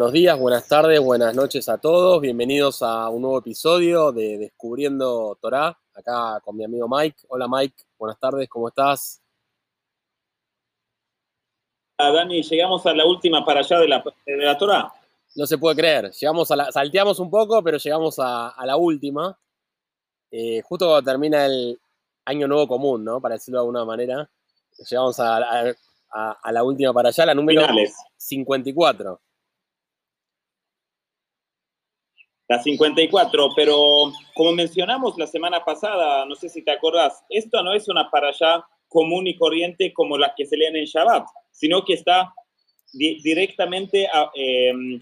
buenos días, buenas tardes, buenas noches a todos. Bienvenidos a un nuevo episodio de Descubriendo Torah, acá con mi amigo Mike. Hola Mike, buenas tardes, ¿cómo estás? Ah, Dani, llegamos a la última para allá de la, de la Torah. No se puede creer, llegamos a la, salteamos un poco, pero llegamos a, a la última. Eh, justo cuando termina el año nuevo común, ¿no? Para decirlo de alguna manera. Llegamos a, a- a- a la última para allá, la número Finales. 54. La 54, pero como mencionamos la semana pasada, no sé si te acordás, esto no es una para allá común y corriente como las que se leen en Shabbat, sino que está di- directamente a- em,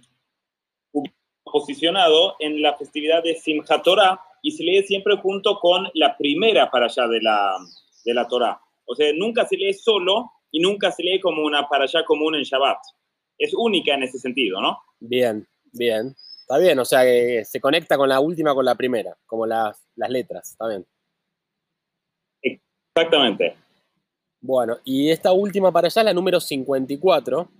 posicionado en la festividad de Simchat Torah y se lee siempre junto con la primera para allá de la, de la Torah. O sea, nunca se lee solo y nunca se lee como una para allá común en Shabbat. Es única en ese sentido, ¿no? Bien, bien. Está bien, o sea que se conecta con la última con la primera, como las, las letras, está bien. Exactamente. Bueno, y esta última para allá es la número 54,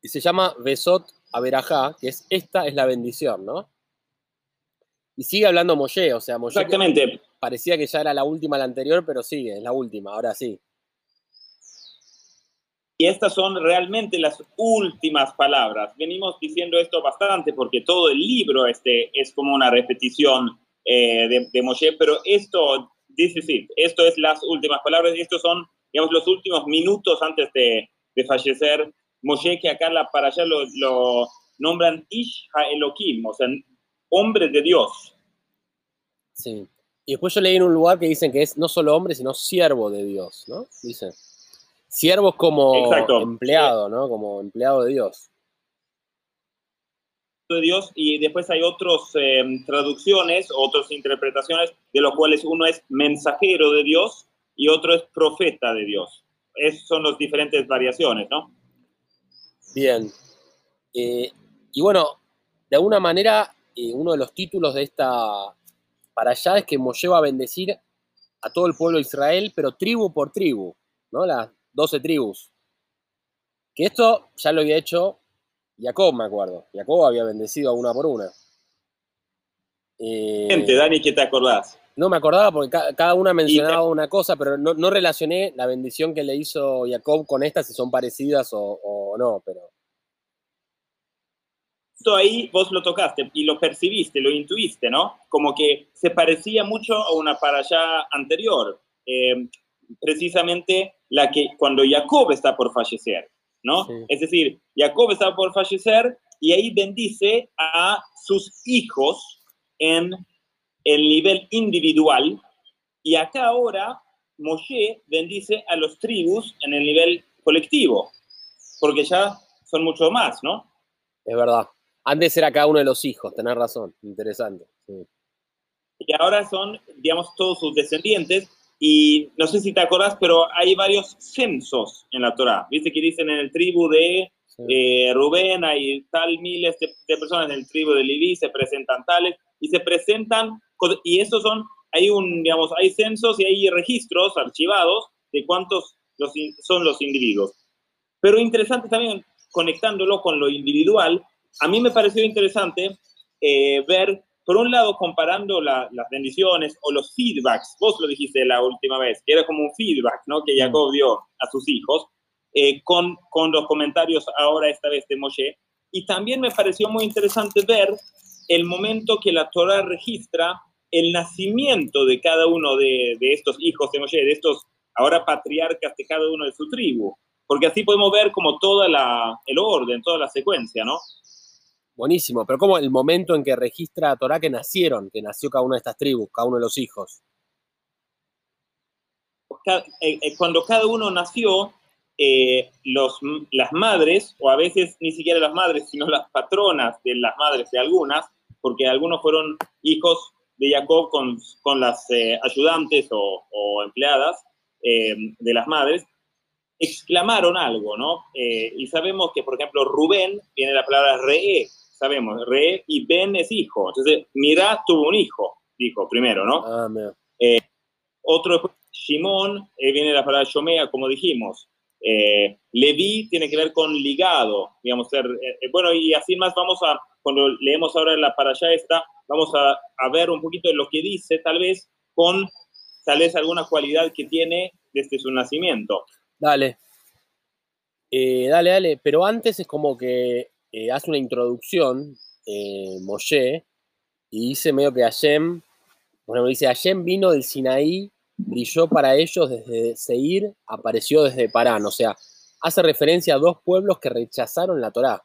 y se llama Besot Averajá, que es esta es la bendición, ¿no? Y sigue hablando Moshe, o sea, que Exactamente. parecía que ya era la última la anterior, pero sigue, es la última, ahora sí. Y estas son realmente las últimas palabras. Venimos diciendo esto bastante porque todo el libro este es como una repetición eh, de, de Moshe, pero esto, this is it. esto es las últimas palabras, estos son, digamos, los últimos minutos antes de, fallecer. Moshe, que acá la, para allá lo, nombran Ish HaElohim, o sea, hombre de Dios. Sí. Y después yo leí en un lugar que dicen que es no solo hombre, sino siervo de Dios, ¿no? Dice. Siervo es como Exacto. empleado, ¿no? Como empleado de Dios. de Dios y después hay otras traducciones, otras interpretaciones, de los cuales uno es mensajero de Dios y otro es profeta de Dios. Esas son las diferentes variaciones, ¿no? Bien. Eh, y bueno, de alguna manera, eh, uno de los títulos de esta para allá es que Moshe va a bendecir a todo el pueblo de Israel, pero tribu por tribu, ¿no? Las 12 tribus. Que esto ya lo había hecho Jacob, me acuerdo. Jacob había bendecido a una por una. Eh, Gente, Dani, ¿qué te acordás? no me acordaba porque ca- cada una mencionaba una cosa, pero no, no relacioné la bendición que le hizo Jacob con esta, si son parecidas o, o no, pero Esto ahí vos lo tocaste y lo percibiste, lo intuiste, ¿no? Como que se parecía mucho a una para allá anterior. Eh, precisamente la que cuando Jacob está por fallecer, ¿no? Sí. Es decir, Jacob está por fallecer y ahí bendice a sus hijos en el nivel individual y acá ahora Moshe bendice a los tribus en el nivel colectivo, porque ya son mucho más, ¿no? es verdad. Antes era cada uno de los hijos, tenés razón, interesante. sí. y ahora son, digamos, todos sus descendientes. Y no sé si te acordás, pero hay varios censos en la Torá. Viste que dicen en el tribu de Sí. eh, Rubén hay tal miles de, de personas en el tribu de Leví, se presentan tales, y se presentan, y estos son, hay un, digamos, hay censos y hay registros archivados de cuántos los son los individuos. Pero interesante también, conectándolo con lo individual, a mí me pareció interesante eh, ver, por un lado, comparando la- las bendiciones o los feedbacks, vos lo dijiste la última vez, que era como un feedback ¿no? que Jacob dio a sus hijos, eh, con, con los comentarios ahora esta vez de Moshe. Y también me pareció muy interesante ver el momento que la Torah registra el nacimiento de cada uno de, de estos hijos de Moshe, de estos ahora patriarcas de cada uno de su tribu. Porque así podemos ver como todo el orden, toda la secuencia, ¿no? Buenísimo, pero como el momento en que registra Torah que nacieron, que nació cada una de estas tribus, cada uno de los hijos. Eh, eh, cuando cada uno nació, eh, las madres, o a veces ni siquiera las madres, sino las patronas de las madres de algunas, porque algunos fueron hijos de Jacob con, con las ayudantes o, o empleadas de las madres, exclamaron algo, ¿no? Y sabemos que, por ejemplo, Rubén viene de la palabra re, sabemos, re y Ben es hijo. Entonces, Mirá tuvo un hijo, dijo primero, ¿no? Ah, mira. Otro, Shimón, eh, viene la palabra Shomea, como dijimos. Eh, Leví tiene que ver con ligado, digamos, ser, eh, eh, bueno, y así más vamos a, cuando leemos ahora la para allá esta, vamos a, a, ver un poquito de lo que dice, tal vez con, tal vez alguna cualidad que tiene desde su nacimiento. Dale. Eh, dale, dale, pero antes es como que eh, hace una introducción, eh, Moshe, y dice medio que Hashem, bueno, dice, Hashem vino del Sinaí brilló para ellos desde Seir, apareció desde Parán. O sea, hace referencia a dos pueblos que rechazaron la Torá.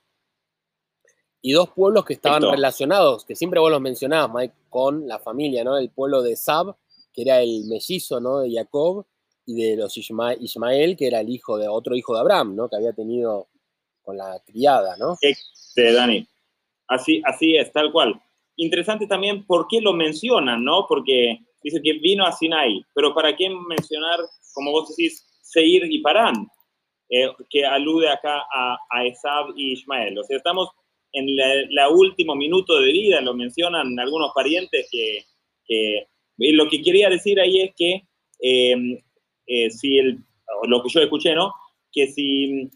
Y dos pueblos que estaban Esto. relacionados, que siempre vos los mencionabas, Mike, con la familia, ¿no? El pueblo de Sab, que era el mellizo, ¿no? De Jacob, y de los Isma Ismael, que era el hijo de otro hijo de Abraham, ¿no? Que había tenido con la criada, ¿no? Este, Dani. Así, así es, tal cual. Interesante también por qué lo mencionan, ¿no? Porque dice que vino a Sinai, pero ¿para qué mencionar, como vos decís, Seir y Parán? Eh, que alude acá a, a Esab y Ismael. O sea, estamos en la, la, último minuto de vida, lo mencionan algunos parientes que, lo que quería decir ahí es que eh, eh, si el, lo que yo escuché, ¿no? Que si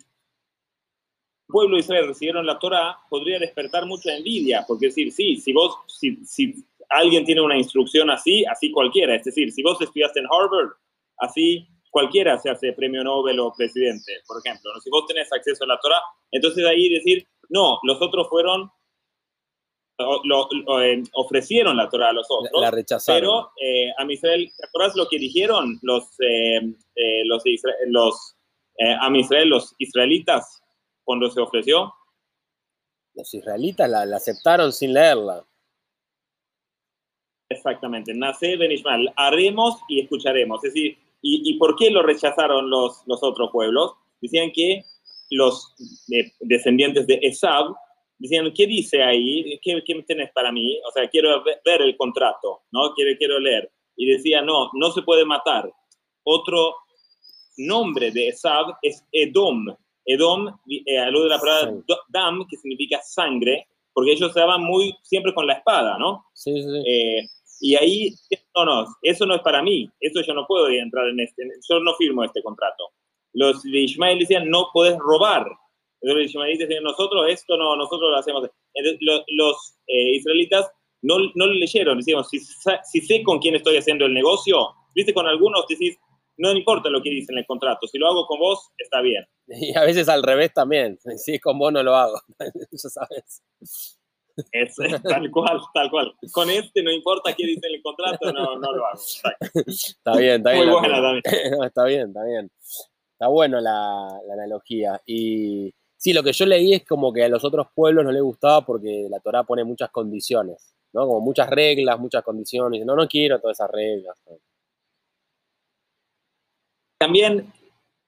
pueblo de Israel recibieron la Torah, podría despertar mucha envidia, porque decir, sí, si vos, si, si alguien tiene una instrucción así, así cualquiera. Es decir, si vos estudiaste en Harvard, así cualquiera se hace premio Nobel o presidente, por ejemplo. Si vos tenés acceso a la Torah, entonces ahí decir, no, los otros fueron, lo, lo, eh, ofrecieron la Torah a los otros. La rechazaron. Pero eh, a Israel, ¿te acuerdas lo que dijeron los, eh, los, los a Israel, los israelitas cuando se ofreció? Los israelitas la, la aceptaron sin leerla. Exactamente, nace Ben Ishmael, haremos y escucharemos. Es decir, ¿y, y por qué lo rechazaron los, los otros pueblos? Decían que los eh, descendientes de Esab decían, ¿qué dice ahí? ¿Qué, ¿Qué, tenés para mí? O sea, quiero ver el contrato, ¿no? Quiero, quiero leer. Y decía, no, no se puede matar. Otro nombre de Esab es Edom. Edom eh, alude a la palabra sí. dam, que significa sangre, porque ellos se daban muy siempre con la espada, ¿no? Sí, sí. Eh, y ahí, no, no, eso no es para mí, eso yo no puedo entrar en este, yo no firmo este contrato. Los de Ismael decían, no puedes robar. Los ismaelitas decían, nosotros esto no, nosotros lo hacemos. Entonces, los, los eh, israelitas no, no lo leyeron, decían, si, si sé con quién estoy haciendo el negocio, viste, con algunos decís, no importa lo que dice en el contrato, si lo hago con vos, está bien. Y a veces al revés también, si es con vos no lo hago, ya sabes. Es, tal cual, tal cual. Con este no importa qué dice en el contrato, no, no lo hago. Está bien, está bien. Muy buena también. No, está bien, está bien. Está bueno la, la, analogía. Y sí, lo que yo leí es como que a los otros pueblos no les gustaba porque la Torah pone muchas condiciones, ¿no? Como muchas reglas, muchas condiciones. No, no quiero todas esas reglas. También,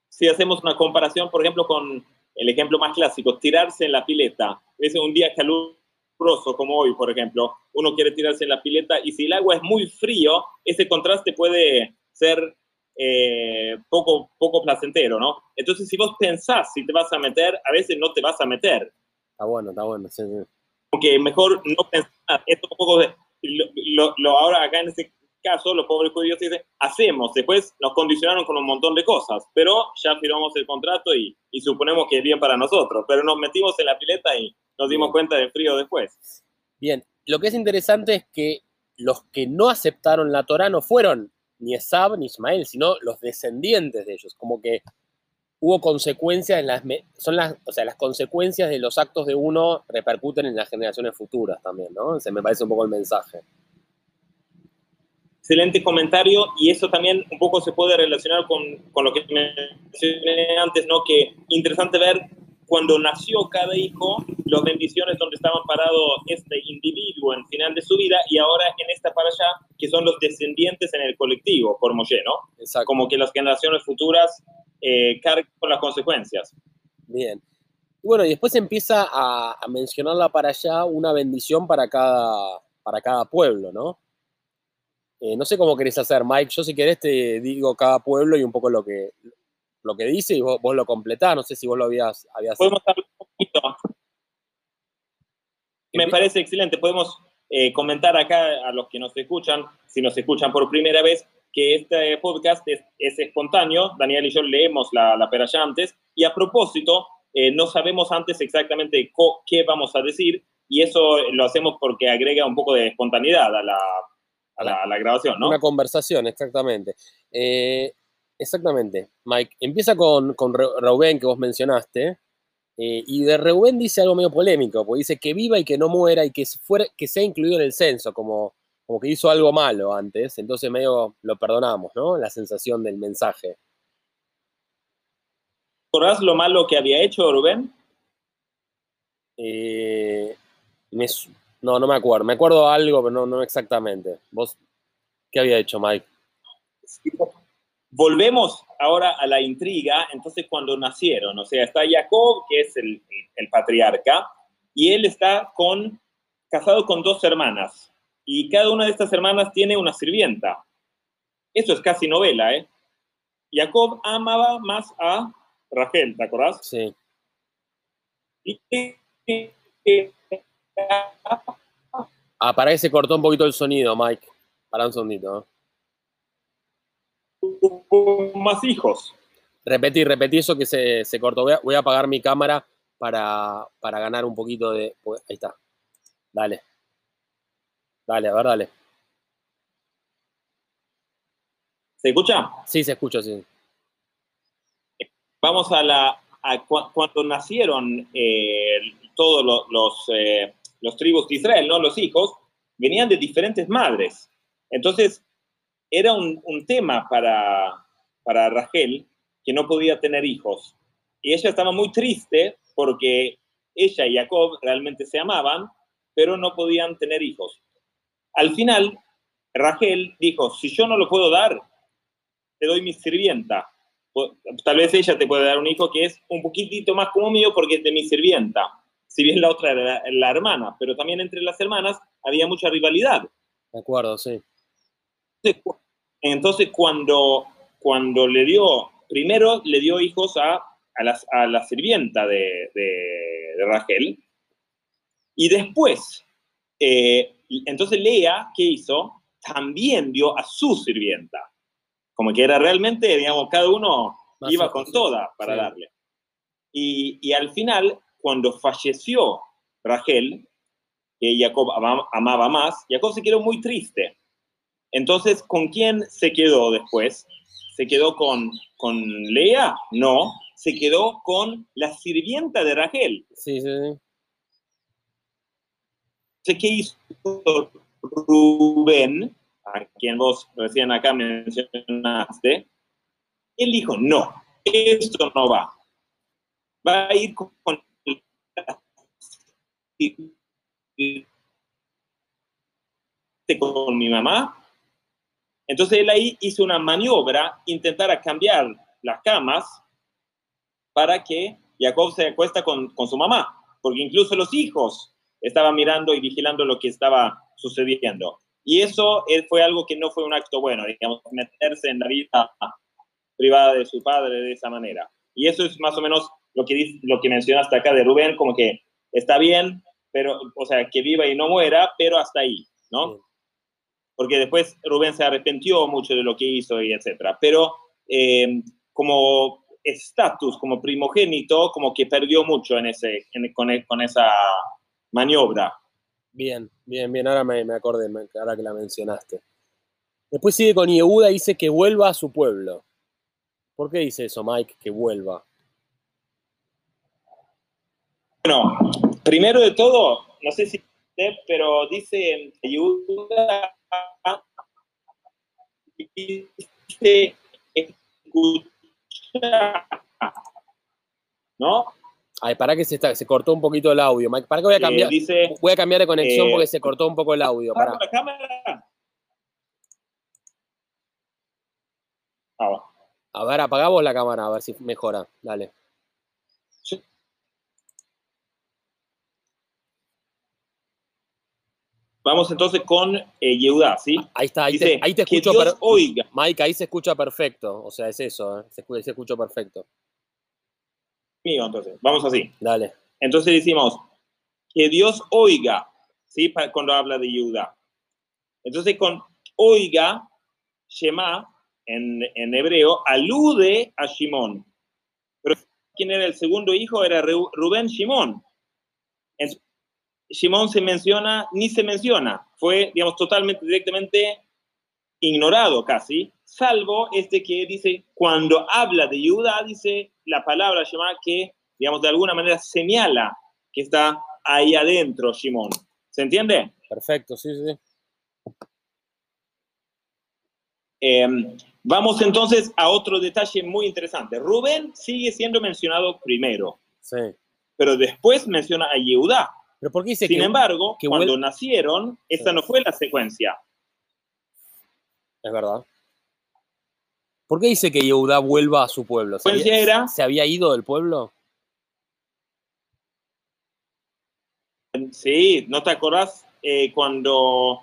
si hacemos una comparación, por ejemplo, con el ejemplo más clásico, tirarse en la pileta. Es un día caluroso como hoy, por ejemplo, uno quiere tirarse en la pileta y si el agua es muy frío, ese contraste puede ser eh, poco, poco placentero, ¿no? Entonces, si vos pensás si te vas a meter, a veces no te vas a meter. Está bueno, está bueno, sí, sí. Porque mejor no pensar, esto un poco lo, lo, ahora acá en este caso, los pobres judíos dicen, hacemos, después nos condicionaron con un montón de cosas, pero ya firmamos el contrato y, y suponemos que es bien para nosotros, pero nos metimos en la pileta y nos dimos Bien. cuenta del frío después. Bien, lo que es interesante es que los que no aceptaron la Torah no fueron ni Esab ni Ismael, sino los descendientes de ellos, como que hubo consecuencias en las, son las, o sea, las consecuencias de los actos de uno repercuten en las generaciones futuras también, ¿no? Se me parece un poco el mensaje. Excelente comentario y eso también un poco se puede relacionar con, con lo que mencioné antes, ¿no? Que interesante ver cuando nació cada hijo, las bendiciones donde estaban parados este individuo en final de su vida y ahora en esta para allá, que son los descendientes en el colectivo, por Moshe, ¿no? Exacto. Como que las generaciones futuras eh, cargan con las consecuencias. Bien. Bueno, y después empieza a, a mencionarla para allá una bendición para cada, para cada pueblo, ¿no? Eh, no sé cómo querés hacer, Mike. Yo si querés te digo cada pueblo y un poco lo que, lo que dice y vos, vos lo completás. No sé si vos lo habías... habías... Podemos hablar un poquito. Me parece excelente. Podemos eh, comentar acá a los que nos escuchan, si nos escuchan por primera vez, que este podcast es, es espontáneo. Daniel y yo leemos la, la peralla antes. Y a propósito, eh, no sabemos antes exactamente qué vamos a decir. Y eso lo hacemos porque agrega un poco de espontaneidad a la, a la, a la grabación, ¿no? Una conversación, exactamente. Eh, exactamente. Mike, empieza con, con Reuben, que vos mencionaste. eh, y de Reuben dice algo medio polémico, porque dice que viva y que no muera y que, fuera, que sea incluido en el censo, como, como que hizo algo malo antes. Entonces medio lo perdonamos, ¿no? La sensación del mensaje. ¿Recordás lo malo que había hecho Rubén? Eh, me no, no me acuerdo. Me acuerdo algo, pero no, no exactamente. ¿Vos qué había hecho, Mike? Volvemos ahora a la intriga, entonces cuando nacieron, o sea, está Jacob, que es el, el patriarca, y él está con, casado con dos hermanas, y cada una de estas hermanas tiene una sirvienta. Eso es casi novela, ¿eh? Jacob amaba más a Rachel, ¿te acordás? Sí. Y, Ah, para que se cortó un poquito el sonido, Mike. Para un segundito. ¿no? tuvo más hijos. Repetí, repetí eso que se, se cortó. Voy a, voy a apagar mi cámara para, para ganar un poquito de. pues, Ahí está. Dale. Dale, a ver, dale. ¿Se escucha? Sí, se escucha, sí. Vamos a la. a cu- cuando nacieron eh, todos los, los, eh, los tribus de Israel, ¿no? Los hijos, venían de diferentes madres. Entonces, era un, tema para, para Rachel que no podía tener hijos. Y ella estaba muy triste porque ella y Jacob realmente se amaban, pero no podían tener hijos. Al final, Rachel dijo, si yo no lo puedo dar, te doy mi sirvienta. Po- Tal vez ella te puede dar un hijo que es un poquitito más como mío porque es de mi sirvienta. Si bien la otra era la, la hermana, pero también entre las hermanas había mucha rivalidad. De acuerdo, sí. Entonces, cu- Entonces, cuando, cuando le dio, primero le dio hijos a, a, las- a la sirvienta de, de- de Rachel, y después, eh, entonces Lea, ¿qué hizo? También dio a su sirvienta. Como que era realmente, digamos, cada uno Más iba con toda para Sí. darle. Y, y al final, cuando falleció Rachel, que Jacob ama- amaba más, Jacob se quedó muy triste. Entonces, ¿con quién se quedó después? ¿Se quedó con, con Lea? No, se quedó con la sirvienta de Rachel. Sí, sí, sí. Entonces, ¿qué hizo Rubén, a quien vos recién acá mencionaste? Él dijo, no, esto no va. Va a ir con... con mi mamá. Entonces él ahí hizo una maniobra, intentar cambiar las camas para que Jacob se acuesta con, con su mamá, porque incluso los hijos estaban mirando y vigilando lo que estaba sucediendo. Y eso eh, fue algo que no fue un acto bueno, digamos, meterse en la vida privada de su padre de esa manera. Y eso es más o menos lo que, dice- lo que mencionaste acá de Rubén, como que está bien, pero, o sea, que viva y no muera, pero hasta ahí, ¿no? Porque después Rubén se arrepintió mucho de lo que hizo y etcétera. Pero eh, como estatus, como primogénito, como que perdió mucho en ese, en- con, e- con esa maniobra. Bien, bien, bien. Ahora me, me acordé, me- ahora que la mencionaste. Después sigue con Yehuda y dice que vuelva a su pueblo. ¿Por qué dice eso, Mike? Que vuelva. Bueno, primero de todo, no sé si usted, pero dice ayuda dice escuchar, ¿no? Ay, para que se, está, se cortó un poquito el audio, Mike. ¿Para qué voy a Eh, cambiar? dice Voy a cambiar de conexión eh, porque se cortó un poco el audio. "Ah, Para. la cámara. A ver, apagamos la cámara, a ver si mejora. Dale. Vamos entonces con eh, ¿sí? Ahí está, ahí, Dice, te, ahí te que escucho. Dios per- oiga. Mike, ahí se escucha perfecto. O sea, es eso, ¿eh? se, escu- se escucha perfecto. Mío, entonces, vamos así. Dale. Entonces decimos, que Dios oiga, ¿sí? Cuando habla de Yehuda. Entonces con oiga Shema, en, en hebreo, alude a Shimón. Pero ¿quién era el segundo hijo? Era Rubén Shimón. Shimón se menciona, ni se menciona. Fue, digamos, totalmente, directamente ignorado casi, salvo este que dice, cuando habla de Judá, dice la palabra Shema que, digamos, de alguna manera señala que está ahí adentro Shimón. ¿Se entiende? Perfecto, sí, sí. Em, vamos entonces a otro detalle muy interesante. Rubén sigue siendo mencionado primero. Sí. Pero después menciona a Yehudá. ¿Pero por qué dice Sin embargo, cuando nacieron, esta no fue la secuencia. Es verdad. ¿Por qué dice que Yehudá vuelva a su pueblo? ¿Se había, era- ¿Se había ido del pueblo? Sí, ¿no te acordás eh, cuando...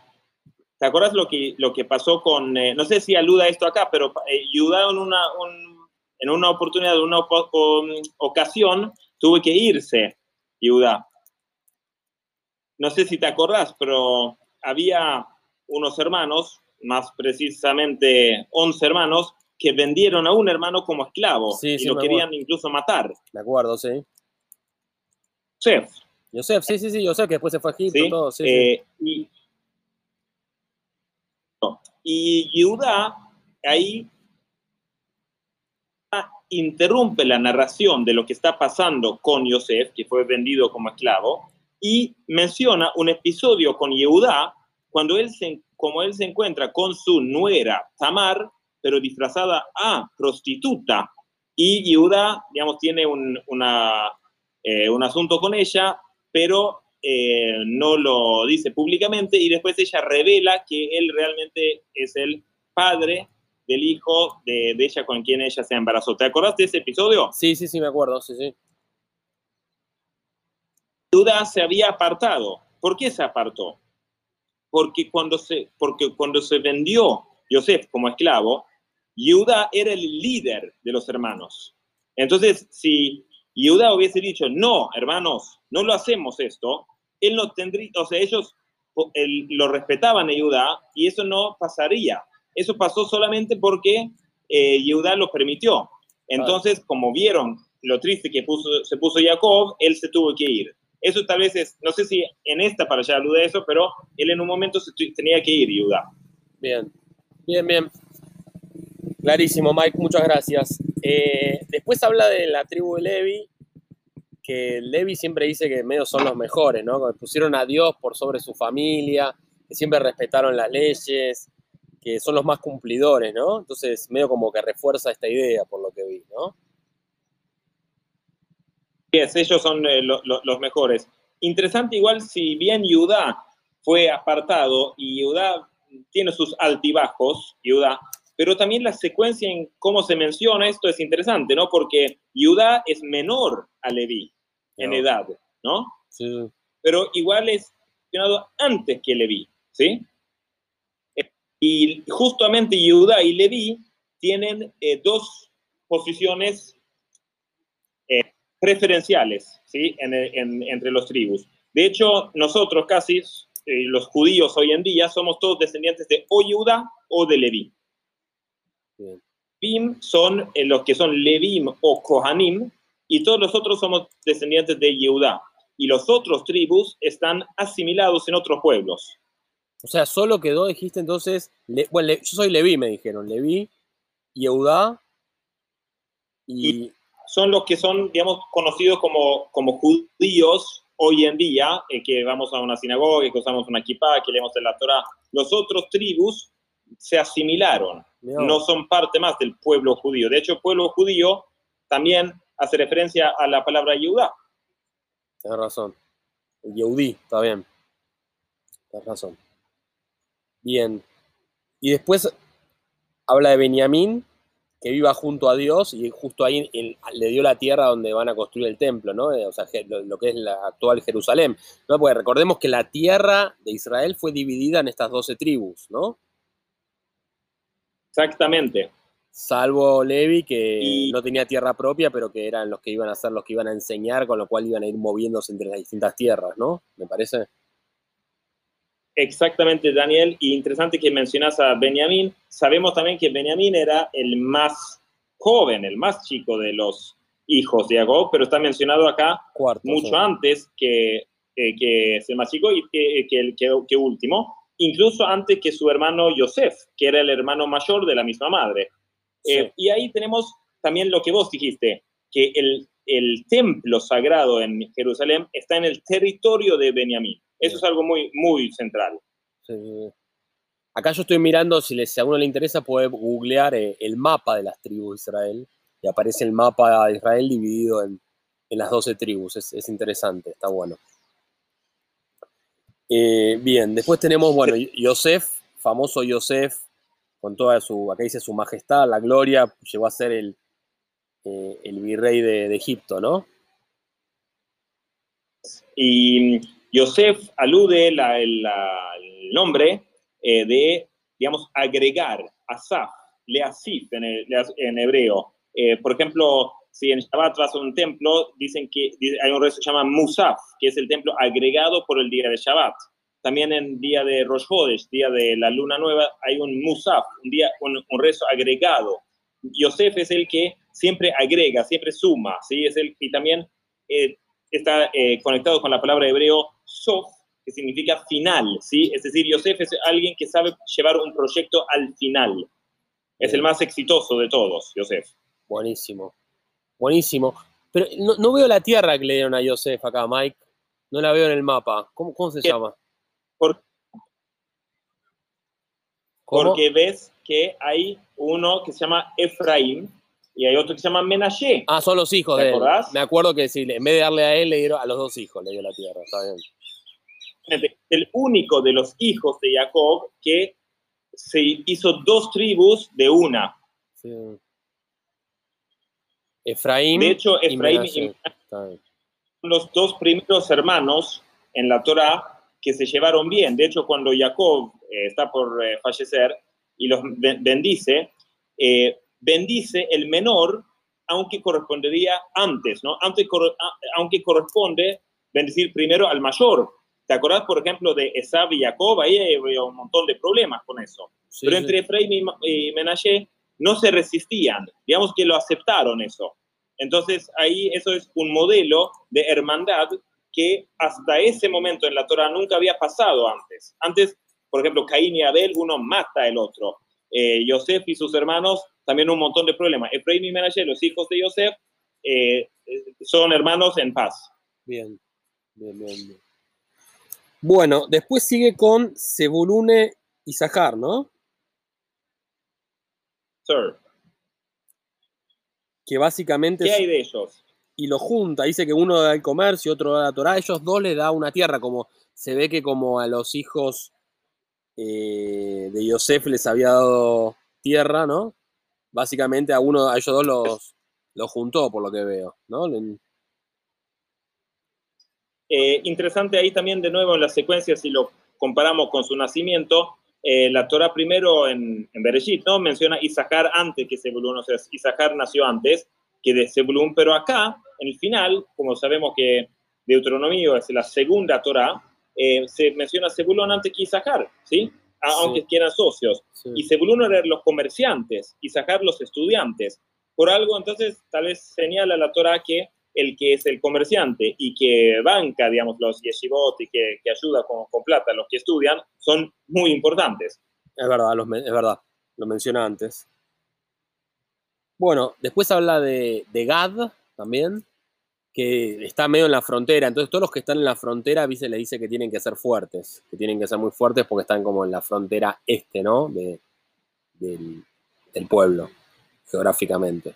¿Te acuerdas lo que, lo que pasó con... eh, no sé si aluda esto acá, pero eh, en una, un- en una oportunidad, en una ocasión, tuvo que irse, Judá. No sé si te acordás, pero había unos hermanos, más precisamente 11 hermanos, que vendieron a un hermano como esclavo Sí, y sí, lo querían incluso matar. Me acuerdo, sí. Chef, Yosef, sí, sí, sí, Yosef, que después se fue a Egipto, ¿sí? todo, sí. Eh, Y, y Judá ahí interrumpe la narración de lo que está pasando con Yosef, que fue vendido como esclavo, y menciona un episodio con Yehudá cuando él se, como él se encuentra con su nuera Tamar, pero disfrazada a prostituta, y Yehudá, digamos, tiene un, eh, un asunto con ella, pero eh, no lo dice públicamente, y después ella revela que él realmente es el padre del hijo de, de ella con quien ella se embarazó. ¿Te acordás de ese episodio? Sí, sí, sí, me acuerdo, sí, sí. Judá se había apartado. ¿Por qué se apartó? Porque cuando se, porque cuando se vendió Yosef como esclavo, Judá era el líder de los hermanos. Entonces, si Judá hubiese dicho, no, hermanos, no lo hacemos esto, él no tendría, o sea, ellos lo respetaban a Judá y eso no pasaría. Eso pasó solamente porque eh, Judá lo permitió. Entonces, como vieron lo triste que se puso Jacob, él se tuvo que ir. Eso tal vez es, no sé si en esta para allá alude a eso, pero él en un momento se tenía que ir, Judá. Bien, bien, bien. Clarísimo, Mike, muchas gracias. Eh, después habla de la tribu de Levi, que Levi siempre dice que medio son los mejores, ¿no? Que pusieron a Dios por sobre su familia, que siempre respetaron las leyes, que son los más cumplidores, ¿no? Entonces, medio como que refuerza esta idea, por lo que vi, ¿no? Yes, ellos son eh, lo- lo- los mejores. Interesante igual si bien Judá fue apartado y Judá tiene sus altibajos, Judá, pero también la secuencia en cómo se menciona esto es interesante, ¿no? Porque Judá es menor a Leví en No. edad, ¿no? Sí, pero igual es mencionado antes que Leví, ¿sí? Eh, Y justamente Judá y Leví tienen eh, dos posiciones preferenciales, ¿sí? En- en- entre los tribus. De hecho, nosotros casi, eh, los judíos hoy en día, somos todos descendientes de o Judá o de Leví. Bien. Bim son eh, los que son Levim o Kohanim, y todos los otros somos descendientes de Yehudá. Y los otros tribus están asimilados en otros pueblos. O sea, solo quedó, dijiste entonces, Le- bueno, Le- yo soy Leví, me dijeron, Leví, Yehudá y... Son los que son, digamos, conocidos como, como judíos hoy en día, eh, que vamos a una sinagoga, que usamos una kippah, que leemos en la Torah. Los otros tribus se asimilaron, no son parte más del pueblo judío. De hecho, el pueblo judío también hace referencia a la palabra Yehudá. Tienes razón. El Yehudí, está bien. Tienes razón. Bien. Y después habla de Benjamín, que viva junto a Dios y justo ahí él- le dio la tierra donde van a construir el templo, ¿no? Eh, O sea, lo, lo que es la actual Jerusalén. ¿no? Porque recordemos que la tierra de Israel fue dividida en estas 12 tribus, ¿no? Exactamente. Salvo Levi, que Y- no tenía tierra propia, pero que eran los que iban a ser los que iban a enseñar, con lo cual iban a ir moviéndose entre las distintas tierras, ¿no? Me parece. Exactamente, Daniel. Y interesante que mencionas a Benjamín. Sabemos también que Benjamín era el más joven, el más chico de los hijos de Jacob, pero está mencionado acá mucho antes que, eh, que es el más chico y que, que, que, último, incluso antes que su hermano Yosef, que era el hermano mayor de la misma madre. Eh, y ahí tenemos también lo que vos dijiste, que el, el templo sagrado en Jerusalén está en el territorio de Benjamín. Eso es algo muy, muy central. Acá yo estoy mirando, si, les, a uno le interesa, puede googlear eh, el mapa de las tribus de Israel y aparece el mapa de Israel dividido en, las 12 tribus. Es, interesante, está bueno. Eh, bien, después tenemos, bueno, Yosef, famoso Yosef, con toda su, acá dice su majestad, la gloria, llegó a ser el, eh, el virrey de, Egipto, ¿no? Y Yosef alude el nombre eh, de, digamos, agregar, asaf, leasif en, en hebreo. Eh, por ejemplo, si en Shabbat vas a un templo, dicen que hay un rezo que se llama Musaf, que es el templo agregado por el día de Shabbat. También en día de Rosh Hodesh, día de la luna nueva, hay un Musaf, un, día, un, rezo agregado. Yosef es el que siempre agrega, siempre suma, ¿sí? Es el, y también eh, está eh, conectado con la palabra hebreo sof, que significa final, ¿sí? Es decir, Yosef es alguien que sabe llevar un proyecto al final. Es el más exitoso de todos, Yosef. Buenísimo, buenísimo. Pero no, veo la tierra que le dieron a Yosef acá, Mike. No la veo en el mapa. ¿Cómo, cómo se llama? Porque ves que hay uno que se llama Efraín y hay otro que se llama Menashe. Ah, son los hijos de él. Me acuerdo que si en vez de darle a él, le dieron a los dos hijos, le dio la tierra. Está bien. El único de los hijos de Jacob que se hizo dos tribus de una. Sí. Efraín. De hecho, Efraín y, son los dos primeros hermanos en la Torah que se llevaron bien. De hecho, cuando Jacob eh, está por eh, fallecer y los bendice, eh, bendice el menor, aunque correspondería antes, ¿no? Aunque, aunque corresponde bendecir primero al mayor. ¿Te acordás, por ejemplo, de Esab y Jacob? Ahí había un montón de problemas con eso. Pero entre Efraín y Menashe no se resistían, digamos que lo aceptaron eso. Entonces ahí eso es un modelo de hermandad que hasta ese momento en la Torah nunca había pasado antes. Antes, por ejemplo, Caín y Abel, uno mata al otro. Eh, Yosef y sus hermanos, también un montón de problemas. Efraín y Menashe, los hijos de Yosef, eh, son hermanos en paz. Bien, bien, bien, Bueno, después sigue con Sebulune y Zahar, ¿no? Sir. Que básicamente... ¿Qué hay de ellos? y lo junta. Dice que uno da el comercio, otro da la Torah. Ellos dos le da una tierra, como se ve que como a los hijos eh, de Yosef les había dado tierra, ¿no? Básicamente a uno, a ellos dos los, los juntó, por lo que veo, ¿no? Eh, interesante ahí también de nuevo en la secuencia, si lo comparamos con su nacimiento, eh, la Torah primero en, en ¿no? Menciona Isahar antes que Zebulun, o sea, Isahar nació antes, que de pero acá, en el final, como sabemos que Deuteronomio es la segunda Torah, eh, se menciona Zebulun antes que Isahar, ¿sí? Aunque quieran socios. Y Zebulun eran los comerciantes, Isahar los estudiantes. Por algo, entonces, tal vez señala la Torah que el que es el comerciante y que banca, digamos, los yeshivot y que, ayuda con, con, plata a los que estudian, son muy importantes. Es verdad, es verdad, lo menciona antes. Bueno, después habla de, Gad también, que está medio en la frontera. Entonces, todos los que están en la frontera, le dice que tienen que ser fuertes, que tienen que ser muy fuertes porque están como en la frontera este, ¿no? del, pueblo, geográficamente.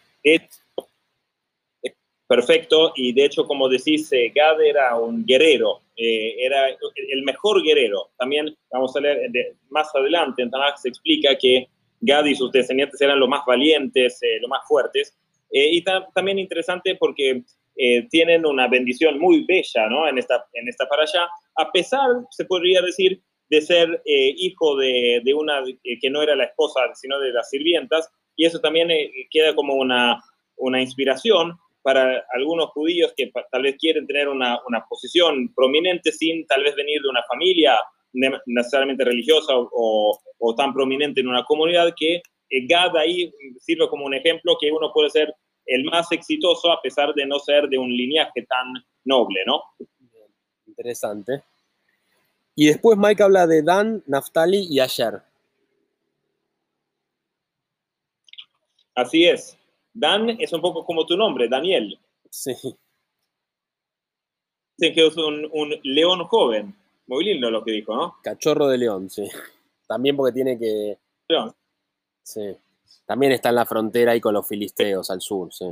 Perfecto, y de hecho, como decís, eh, Gad era un guerrero, eh, era el mejor guerrero. También vamos a leer más adelante, en Tanakh se explica que Gad y sus descendientes eran los más valientes, eh, los más fuertes. Y también interesante porque eh, tienen una bendición muy bella ¿no? en, esta, en esta para allá, a pesar, se podría decir, de ser hijo de, de una que no era la esposa, sino de las sirvientas. Y eso también queda como una, una inspiración para algunos judíos que tal vez quieren tener una, una, posición prominente sin tal vez venir de una familia necesariamente religiosa o, o, tan prominente en una comunidad, que eh, Gad ahí sirve como un ejemplo que uno puede ser el más exitoso a pesar de no ser de un linaje tan noble, ¿no? Interesante. Y después Mike habla de Dan, Naftali y Asher. Así es. Dan es un poco como tu nombre, Daniel. Sí. Dicen que es un, un, león joven. Muy lindo lo que dijo, ¿no? Cachorro de león, sí. También porque tiene que... León. Sí. También está en la frontera ahí con los filisteos al sur, sí.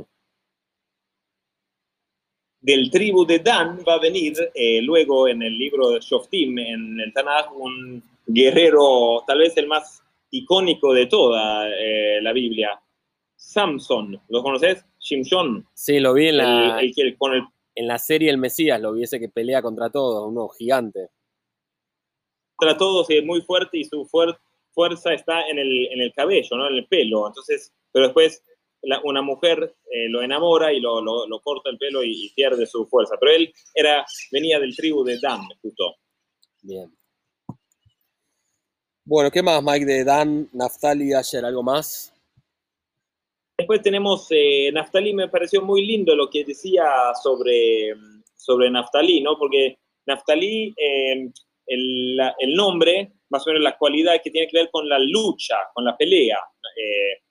Del tribu de Dan va a venir eh, luego en el libro de Shoftim, en el Tanaj, un guerrero, tal vez el más icónico de toda eh, la Biblia, Samson. ¿Lo conoces? Shimshon. Sí, lo vi en la, El- el que- con el en la serie El Mesías, lo vi ese que pelea contra todos, uno gigante. contra todos es muy fuerte y su fuer- fuerza está en el, en el cabello, ¿no? En el pelo. Entonces, pero después la- una mujer eh, lo enamora y lo, lo- lo corta el pelo y, y pierde su fuerza. Pero él era, venía del tribu de Dan, justo. Bien. Bueno, ¿qué más, Mike, de Dan, Naftali y Asher? ¿Algo más? Después tenemos eh, Naftali, me pareció muy lindo lo que decía sobre, sobre Naftali, ¿no? Porque Naftali, eh, el, el nombre, más o menos la cualidad que tiene que ver con la lucha, con la pelea. eh,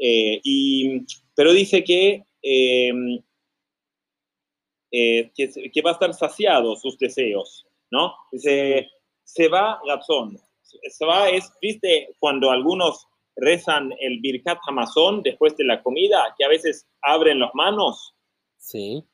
eh, y, pero dice que, eh, eh, que, que va a estar saciado sus deseos, ¿no? Dice, se va Gatzón. Se va es, viste, cuando algunos rezan el Birkat Hamazón después de la comida, que a veces abren las manos Sí.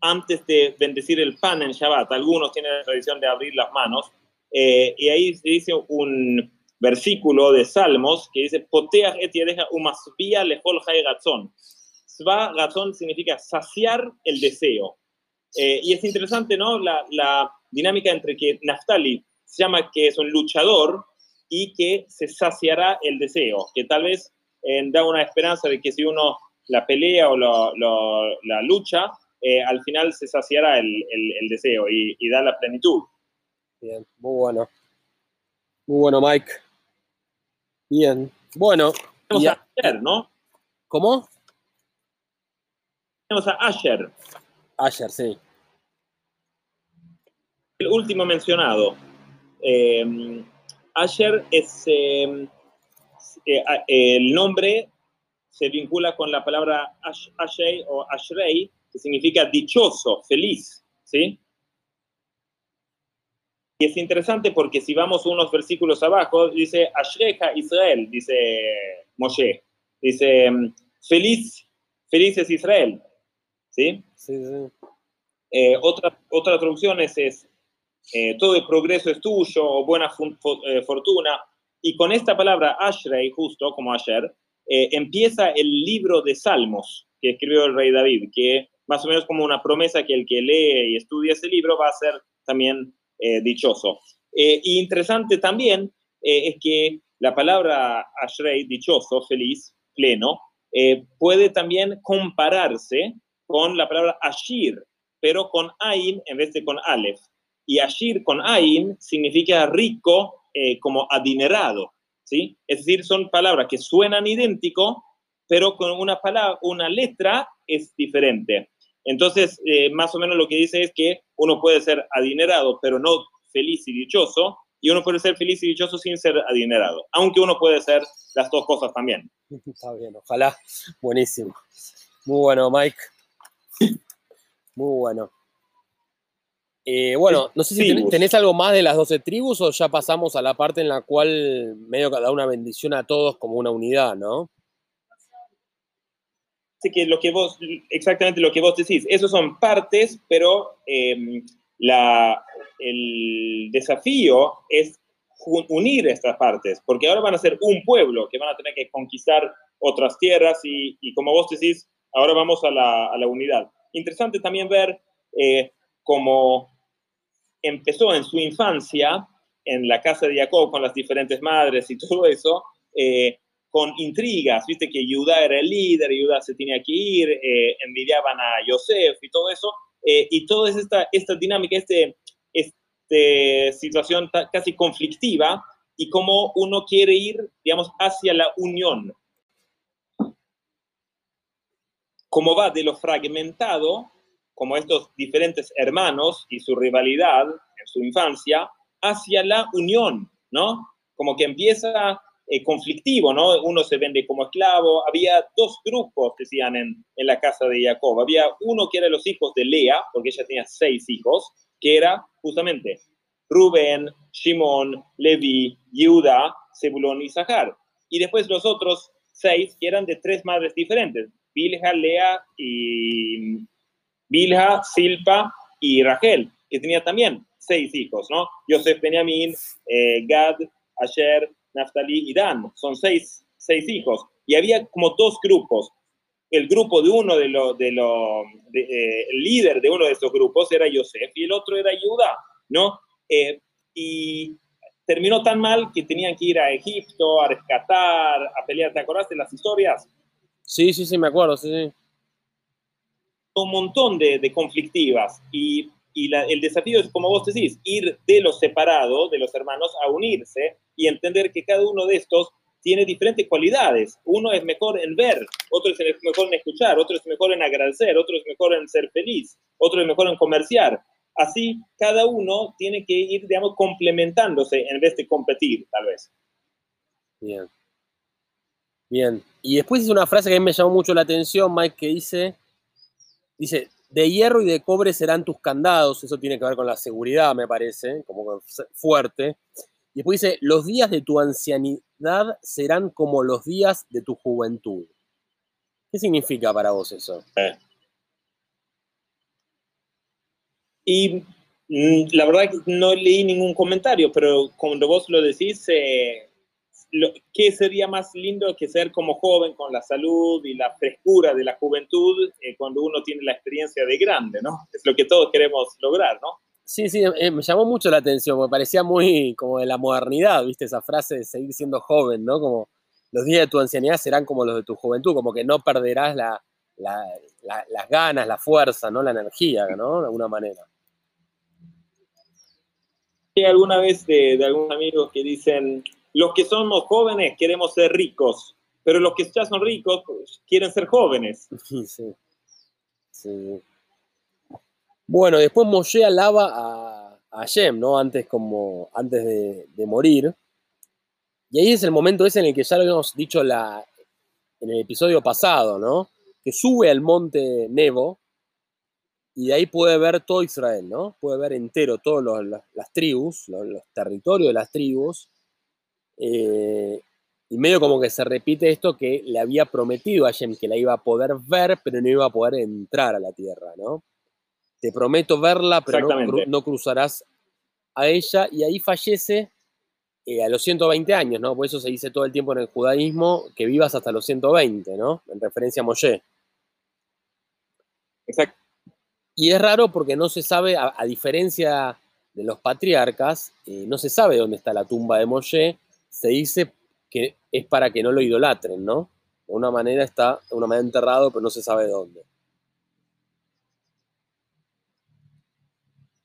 Antes de bendecir el pan en Shabbat. Algunos tienen la tradición de abrir las manos. eh, y ahí se dice un versículo de Salmos que dice, Poteach et yedeja umasbia lechol chai gatzon. Sva gatzon significa saciar el deseo. Eh, y es interesante, ¿no? La, la dinámica entre que Naftali se llama que es un luchador y que se saciará el deseo, que tal vez eh, da una esperanza de que si uno la pelea o lo- lo- la lucha, eh, al final se saciará el, el- el deseo y, y da la plenitud. Bien, muy bueno. Muy bueno, Mike. Bien. Bueno, Tenemos a Asher, ¿no? ¿cómo? Tenemos a Asher, Asher, sí. el último mencionado. Eh, Asher es eh, el nombre se vincula con la palabra ash, o Ashrei, que significa dichoso, feliz, ¿sí? Y es interesante porque si vamos unos versículos abajo, dice Ashreja Israel, dice Moshe. Dice, feliz, feliz es Israel, ¿sí? Sí, sí. Eh, otra, otra traducción es, es, eh, todo el progreso es tuyo o buena fun- eh, fortuna. Y con esta palabra Ashrei, justo como Asher, eh, empieza el libro de Salmos que escribió el rey David, que más o menos como una promesa que el que lee y estudia ese libro va a ser también eh, dichoso. Eh, y interesante también eh, es que la palabra Ashrei, dichoso, feliz, pleno, eh, puede también compararse con la palabra Ashir, pero con Ain en vez de con Aleph. Y Ashir con Ain significa rico eh, como adinerado, ¿sí? Es decir, son palabras que suenan idéntico, pero con una palabra, una letra es diferente. Entonces, eh, más o menos lo que dice es que uno puede ser adinerado, pero no feliz y dichoso, y uno puede ser feliz y dichoso sin ser adinerado, aunque uno puede ser las dos cosas también. Está bien, ojalá. Buenísimo. Muy bueno, Mike. Muy bueno. Eh, bueno, no sé si ten- Tribus. tenés algo más de las 12 tribus o ya pasamos a la parte en la cual medio que da una bendición a todos como una unidad, ¿no? Así que lo que vos, exactamente lo que vos decís, esos son partes, pero eh, la, el desafío es unir estas partes, porque ahora van a ser un pueblo que van a tener que conquistar otras tierras y, y como vos decís, ahora vamos a la, a la unidad. Interesante también ver eh, cómo empezó en su infancia en la casa de Jacob con las diferentes madres y todo eso, eh, con intrigas, viste que Judá era el líder, Judá se tenía que ir, eh, envidiaban a Yosef y todo eso, eh, y toda esta, esta dinámica, este, este situación casi conflictiva y cómo uno quiere ir, digamos, hacia la unión. Cómo va de lo fragmentado, como estos diferentes hermanos y su rivalidad en su infancia, hacia la unión, ¿no? Como que empieza eh, conflictivo, ¿no? Uno se vende como esclavo. Había dos grupos, decían, en, en la casa de Jacob. Había uno que era los hijos de Lea, porque ella tenía seis hijos, que era justamente Rubén, Shimón, Levi, Yehuda, Zebulón y Zahar. Y después los otros seis que eran de tres madres diferentes, Bilha, Lea y Bilha, Silpa y Rachel, que tenía también seis hijos, ¿no? Yosef, Benjamín, eh, Gad, Asher, Naftali y Dan. Son seis, seis hijos. Y había como dos grupos. El grupo de uno de los, de los, eh, el líder de uno de esos grupos era Yosef y el otro era Judá, ¿no? Eh, y terminó tan mal que tenían que ir a Egipto a rescatar, a pelear. ¿Te acordás de las historias? Sí, sí, sí, me acuerdo, sí, sí. Un montón de, de conflictivas y, y el desafío es, como vos decís, ir de los separados, de los hermanos, a unirse y entender que cada uno de estos tiene diferentes cualidades. Uno es mejor en ver, otro es mejor en escuchar, otro es mejor en agradecer, otro es mejor en ser feliz, otro es mejor en comerciar. Así, cada uno tiene que ir, digamos, complementándose en vez de competir, tal vez. Bien. Bien. Y después dice una frase que a mí me llamó mucho la atención, Mike, que dice, dice, de hierro y de cobre serán tus candados. Eso tiene que ver con la seguridad, me parece, como fuerte. Y después dice, los días de tu ancianidad serán como los días de tu juventud. ¿Qué significa para vos eso? Eh. Y mm, la verdad que no leí ningún comentario, pero cuando vos lo decís, eh, ¿qué sería más lindo que ser como joven con la salud y la frescura de la juventud eh, cuando uno tiene la experiencia de grande, ¿no? Es lo que todos queremos lograr, ¿no? Sí, sí, eh, me llamó mucho la atención, me parecía muy como de la modernidad, ¿viste? Esa frase de seguir siendo joven, ¿no? Como los días de tu ancianidad serán como los de tu juventud, como que no perderás la, las ganas, la fuerza, ¿no? La energía, ¿no? De alguna manera. Hay alguna vez de, de algunos amigos que dicen, los que somos jóvenes queremos ser ricos, pero los que ya son ricos quieren ser jóvenes. Sí, sí. Bueno, después Moshe alaba a, a Shem, ¿no? Antes, como, antes de, morir. Y ahí es el momento ese en el que ya lo habíamos dicho la, en el episodio pasado, ¿no? Que sube al monte Nebo y de ahí puede ver todo Israel, ¿no? Puede ver entero todas las tribus, los, territorios de las tribus. Eh, y medio como que se repite esto que le había prometido a Shem que la iba a poder ver, pero no iba a poder entrar a la tierra, ¿no? te prometo verla, pero no, cruzarás a ella, y ahí fallece eh, a los 120 años, ¿no? Por eso se dice todo el tiempo en el judaísmo que vivas hasta los 120, ¿no? En referencia a Moshe. Exacto. Y es raro porque no se sabe, a, diferencia de los patriarcas, eh, no se sabe dónde está la tumba de Moshe, se dice que es para que no lo idolatren, ¿no? De una manera está, de una manera enterrado, pero no se sabe dónde.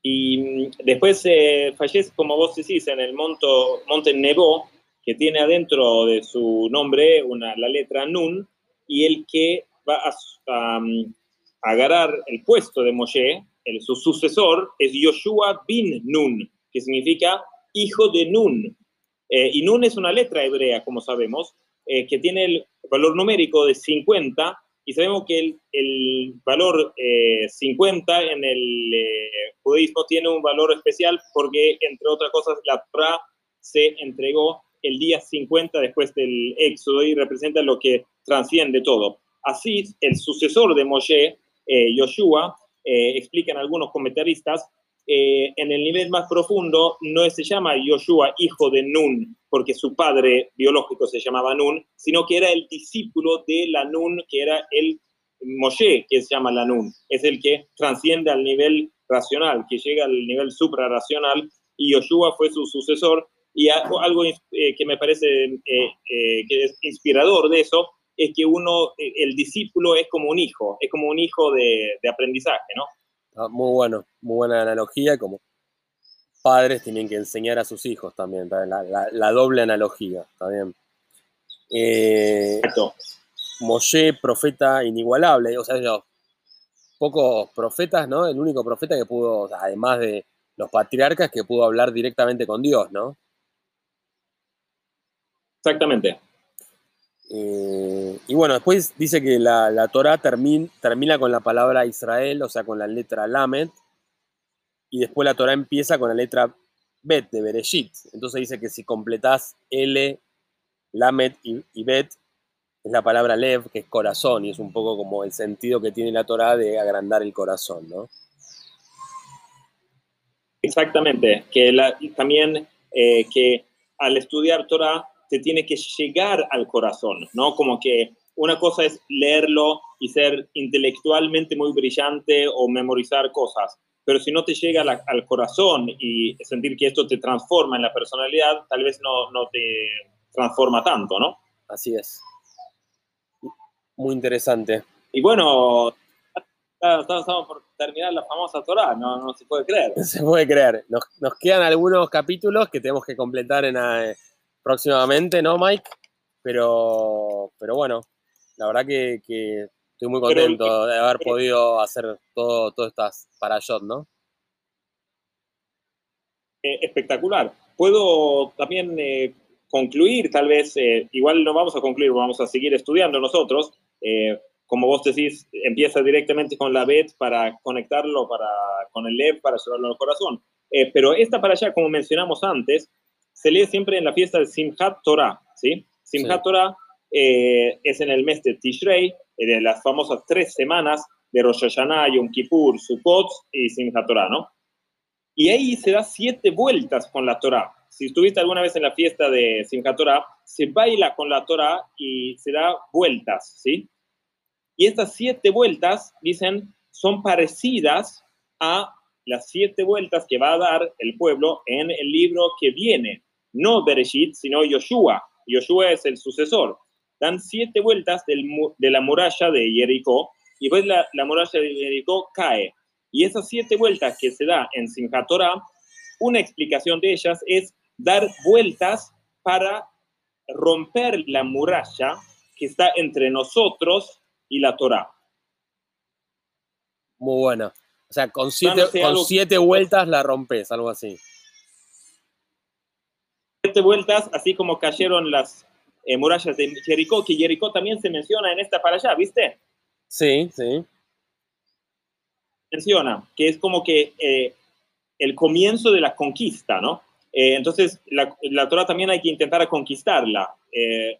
Y mm, después eh, fallece, como vos decís, en el monto, monte Nebo, que tiene adentro de su nombre una, la letra Nun, y el que va a, mm, agarrar el puesto de Moshe, el, su sucesor, es Yoshua bin Nun, que significa hijo de Nun. Eh, y Nun es una letra hebrea, como sabemos, eh, que tiene el valor numérico de 50 y sabemos que el, valor 50 eh, en el eh, judaísmo tiene un valor especial porque, entre otras cosas, la Torah se entregó el día 50 después del éxodo y representa lo que transciende todo. Así, el sucesor de Moshe, eh, Yoshua, explican algunos comentaristas, eh, en el nivel más profundo no se llama Yoshua hijo de Nun, porque su padre biológico se llamaba Nun, sino que era el discípulo de la Nun, que era el Moshe, que se llama la Nun. Es el que transciende al nivel racional, que llega al nivel suprarracional, y Yoshua fue su sucesor. Y algo eh, que me parece eh, que es inspirador de eso es que uno, el discípulo es como un hijo, es como un hijo de, de aprendizaje, ¿no? Ah, muy bueno, muy buena analogía. Como padres tienen que enseñar a sus hijos también, la, doble analogía, también. Eh, Moshe, profeta inigualable, o sea, los pocos profetas, ¿no? El único profeta que pudo, además de los patriarcas, que pudo hablar directamente con Dios, ¿no? Exactamente. Eh, y bueno, después dice que la, la Torah termina con la palabra Israel, o sea, con la letra Lamed, y después la Torah empieza con la letra Bet de Bereshit. Entonces dice que si completás L, Lamed y, Bet, es la palabra Lev, que es corazón, y es un poco como el sentido que tiene la Torah de agrandar el corazón, ¿no? Exactamente, que también eh, que al estudiar Torah te tiene que llegar al corazón, ¿no? Como que una cosa es leerlo y ser intelectualmente muy brillante o memorizar cosas, pero si no te llega al corazón y sentir que esto te transforma en la personalidad, tal vez no, no te transforma tanto, ¿no? Así es. Muy interesante. Y bueno, estamos por terminar la famosa Torah, no, no se puede creer. Se puede creer. Nos, nos quedan algunos capítulos que tenemos que completar en, eh, próximamente, ¿no, Mike? Pero, pero bueno, la verdad que, estoy muy contento de haber podido hacer todo, todas estas para shot, ¿no? Eh, espectacular. Puedo también eh, concluir, tal vez, eh, igual no vamos a concluir, vamos a seguir estudiando nosotros. como vos decís, empieza directamente con la BET para conectarlo para, con el LED para llevarlo al corazón. pero esta para allá, como mencionamos antes, se lee siempre en la fiesta de Simchat Torah, ¿sí? Simchat Torah eh, es en el mes de Tishrei, de las famosas tres semanas de Rosh Hashanah, Yom Kippur, Sukkot y Simchat Torah, ¿no? Y ahí se da siete vueltas con la Torah. Si estuviste alguna vez en la fiesta de Simchat Torah, se baila con la Torah y se da vueltas, ¿sí? Y estas siete vueltas, dicen, son parecidas a las siete vueltas que va a dar el pueblo en el libro que viene, no Bereshit, sino Yoshua. Yoshua es el sucesor. Dan siete vueltas de la muralla de Jericó y pues la, muralla de Jericó cae. Y esas siete vueltas que se da en Simchat Torah, una explicación de ellas es dar vueltas para romper la muralla que está entre nosotros y la Torah. Muy buena. O sea, con siete, con siete vueltas la rompes, algo así vueltas, así como cayeron las eh, murallas de Jericó, que Jericó también se menciona en esta para allá, ¿viste? Sí, sí. Menciona que es como que eh, el comienzo de la conquista, ¿no? Eh, entonces, la, la, Torah también hay que intentar a conquistarla,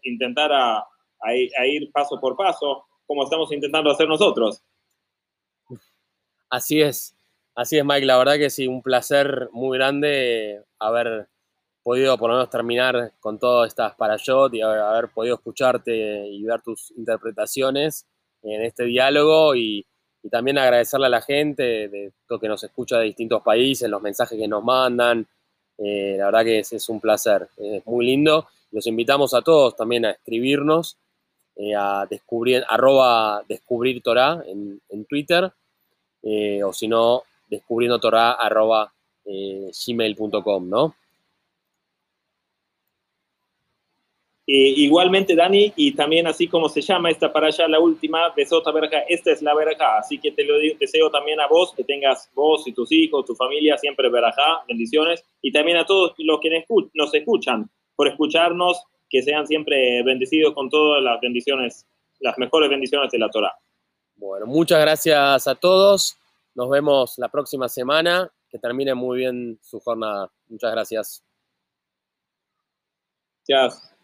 intentar a, a, ir paso por paso, como estamos intentando hacer nosotros. Así es, así es, Mike. La verdad que sí, un placer muy grande haber podido por lo menos terminar con todas estas parashot y haber, podido escucharte y ver tus interpretaciones en este diálogo y, también agradecerle a la gente de lo que nos escucha de distintos países, los mensajes que nos mandan. Eh, la verdad que es, un placer, es muy lindo. Los invitamos a todos también a escribirnos eh, a descubrir, arroba descubrir Torah en, Twitter eh, o si no, descubriendo Torah arroba gmail.com, ¿no? Eh, igualmente, Dani, y también así como se llama esta para allá, la última, Besota Verja, esta es la Verja. Así que te lo deseo también a vos, que tengas vos y tus hijos, tu familia, siempre Verja, bendiciones. Y también a todos los que nos escuchan, por escucharnos, que sean siempre bendecidos con todas las bendiciones, las mejores bendiciones de la Torah. Bueno, muchas gracias a todos. Nos vemos la próxima semana. Que termine muy bien su jornada. Muchas gracias. Gracias.